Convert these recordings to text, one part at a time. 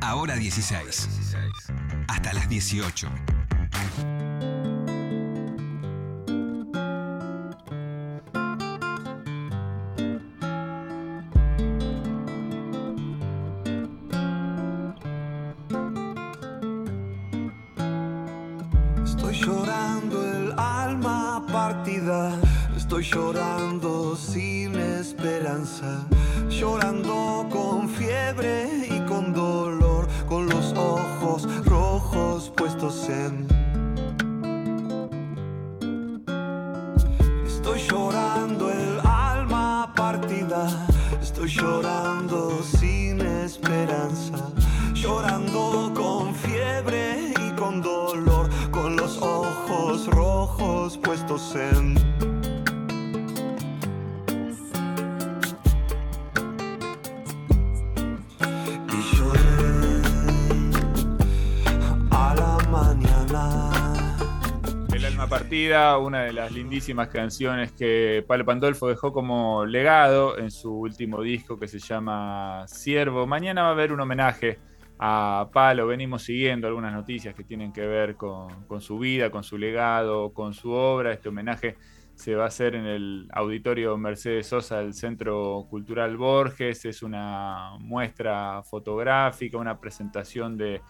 Ahora 16. Hasta las 18. Estoy llorando el alma partida, estoy llorando sin esperanza, llorando estoy llorando sin esperanza, llorando con fiebre y con dolor, con los ojos rojos puestos en... Una de las lindísimas canciones que Palo Pandolfo dejó como legado en su último disco que se llama Siervo. Mañana va a haber un homenaje a Palo, venimos siguiendo algunas noticias que tienen que ver con, con su vida, con su legado, con su obra. Este homenaje se va a hacer en el auditorio Mercedes Sosa del Centro Cultural Borges. Es una muestra fotográfica, una presentación de,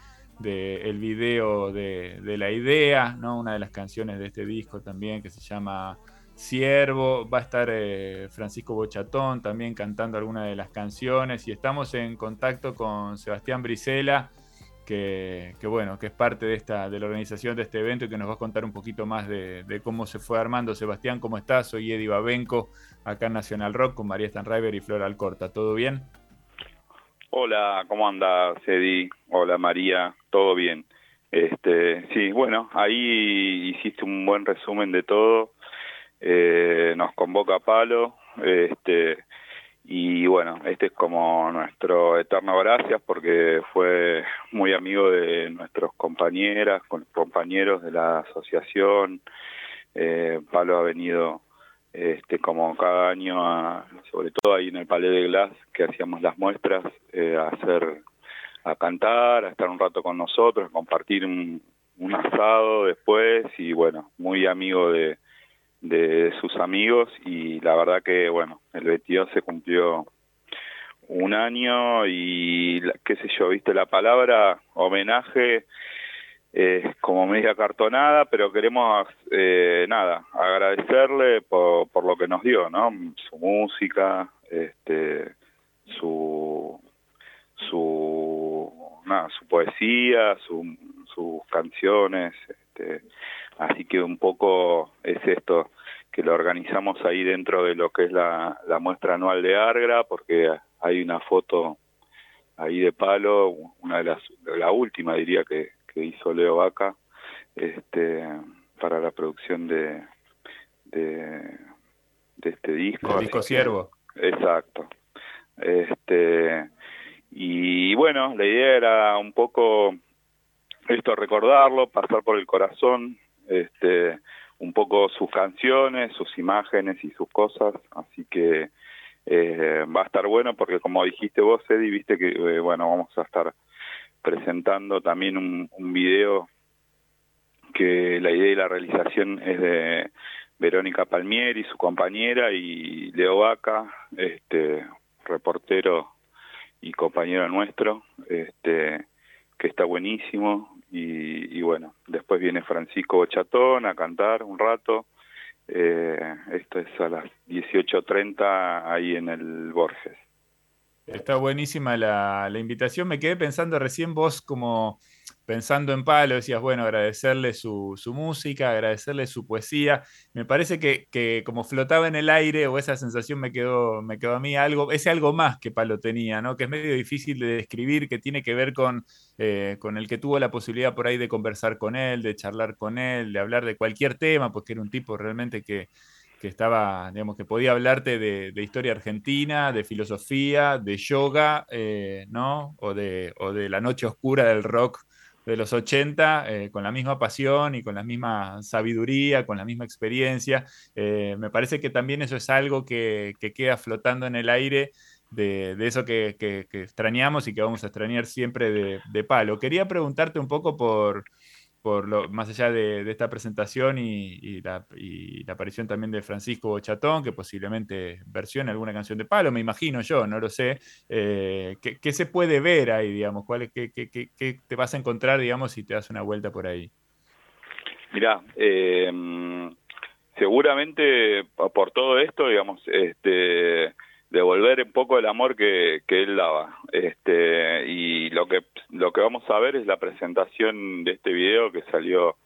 de el video de, de La Idea, ¿no? una de las canciones de este disco también que se llama Siervo. Va a estar eh, Francisco Bochatón también cantando algunas de las canciones y estamos en contacto con Sebastián Brisela. Que, bueno, que es parte de esta de la organización de este evento y que nos va a contar un poquito más de, de cómo se fue armando. Sebastián, ¿cómo estás? Soy Eddie Babenco, acá en Nacional Rock con María Stanriver y Flor Alcorta. ¿Todo bien? Hola, ¿cómo andas, Eddie? Hola, María, ¿todo bien? Este, sí, bueno, ahí hiciste un buen resumen de todo. Eh, nos convoca Palo, este, y bueno, este es como nuestro eterno gracias porque fue muy amigo de nuestros compañeras, compañeros de la asociación. Eh, Palo ha venido este, como cada año, a, sobre todo ahí en el Palais de Glass, que hacíamos las muestras, eh, a hacer, a cantar, a estar un rato con nosotros, a compartir un, un asado después y bueno, muy amigo de, de sus amigos y la verdad que bueno, el 22 se cumplió un año y qué sé yo, viste la palabra homenaje eh, como media cartonada, pero queremos eh, nada, agradecerle por, por lo que nos dio, ¿no? Su música, este, su su nada, su poesía, su, sus canciones, este, así que un poco es esto que lo organizamos ahí dentro de lo que es la, la muestra anual de Argra, porque hay una foto ahí de palo, una de las, la última diría que, que hizo Leo Vaca, este, para la producción de, de, de este disco. El disco Siervo. Exacto. Este, y bueno, la idea era un poco esto recordarlo, pasar por el corazón, este, un poco sus canciones, sus imágenes y sus cosas, así que eh, va a estar bueno porque como dijiste vos, Eddie, viste que eh, bueno, vamos a estar presentando también un, video que la idea y la realización es de Verónica Palmieri, su compañera, y Leo Vaca, este reportero y compañero nuestro, este que está buenísimo, y, y bueno, después viene Francisco Bochatón a cantar un rato, eh, esto es a las 18.30 ahí en el Borges. Está buenísima la, la, invitación. Me quedé pensando recién vos como pensando en Palo, decías, bueno, agradecerle su, música, agradecerle su poesía. Me parece que, que, como flotaba en el aire, o esa sensación me quedó, me quedó a mí algo, ese algo más que Palo tenía, ¿no? Que es medio difícil de describir, que tiene que ver con, eh, con el que tuvo la posibilidad por ahí de conversar con él, de charlar con él, de hablar de cualquier tema, porque era un tipo realmente que que estaba, digamos, que podía hablarte de, de historia argentina, de filosofía, de yoga, eh, ¿no? O de, o de la noche oscura del rock de los 80, eh, con la misma pasión y con la misma sabiduría, con la misma experiencia. Eh, me parece que también eso es algo que, que, queda flotando en el aire de, eso que, extrañamos y que vamos a extrañar siempre de, Palo. Quería preguntarte un poco por, por lo, más allá de, esta presentación y, la, aparición también de Francisco Bochatón, que posiblemente versione alguna canción de Palo, me imagino yo, no lo sé. Eh, ¿qué, se puede ver ahí, digamos? ¿Cuál, qué, qué, te vas a encontrar, digamos, si te das una vuelta por ahí? Mirá, eh, seguramente por todo esto, digamos, este devolver un poco el amor que, que él daba. Este, y lo que, lo que vamos a ver es la presentación de este video que salió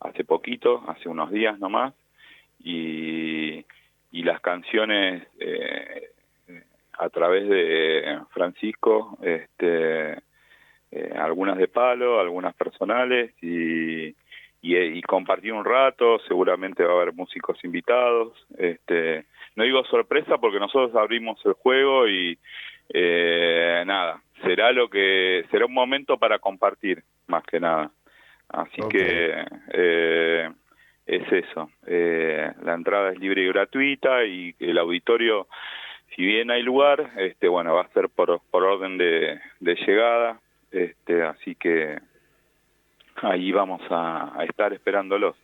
hace poquito, hace unos días nomás, y, y las canciones eh, a través de Francisco, este, eh, algunas de palo, algunas personales, y, y, compartir un rato, seguramente va a haber músicos invitados, este, no digo sorpresa porque nosotros abrimos el juego y eh, nada, será lo que será un momento para compartir más que nada. Así que eh, es eso. Eh, la entrada es libre y gratuita y el auditorio, si bien hay lugar, este bueno va a ser por, por orden de, de llegada. Este, así que ahí vamos a, a estar esperándolos.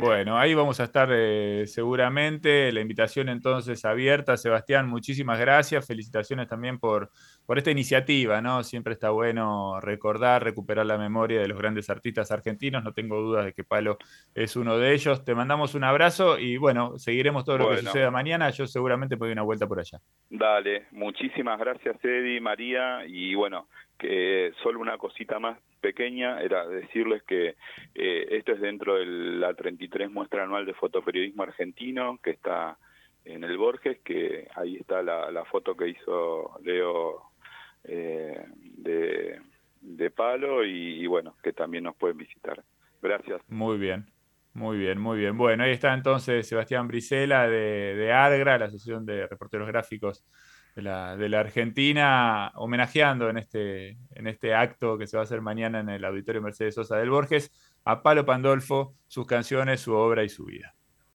Bueno, ahí vamos a estar eh, seguramente. La invitación entonces abierta. Sebastián, muchísimas gracias. Felicitaciones también por, por esta iniciativa, ¿no? Siempre está bueno recordar, recuperar la memoria de los grandes artistas argentinos. No tengo dudas de que Palo es uno de ellos. Te mandamos un abrazo y bueno, seguiremos todo lo que suceda mañana. Yo seguramente me doy una vuelta por allá. Dale, muchísimas gracias, Eddie, María. Y bueno, que solo una cosita más pequeña era decirles que eh, esto es dentro de la 33 muestra anual de fotoperiodismo argentino que está en el Borges, que ahí está la, foto que hizo Leo eh, de, Palo y, bueno, que también nos pueden visitar. Gracias. Muy bien. Muy bien, muy bien. Bueno, ahí está entonces Sebastián Brisela de, de ARGRA, la Asociación de Reporteros Gráficos de la, de la Argentina, homenajeando en este, en este acto que se va a hacer mañana en el Auditorio Mercedes Sosa del Borges a Palo Pandolfo, sus canciones, su obra y su vida.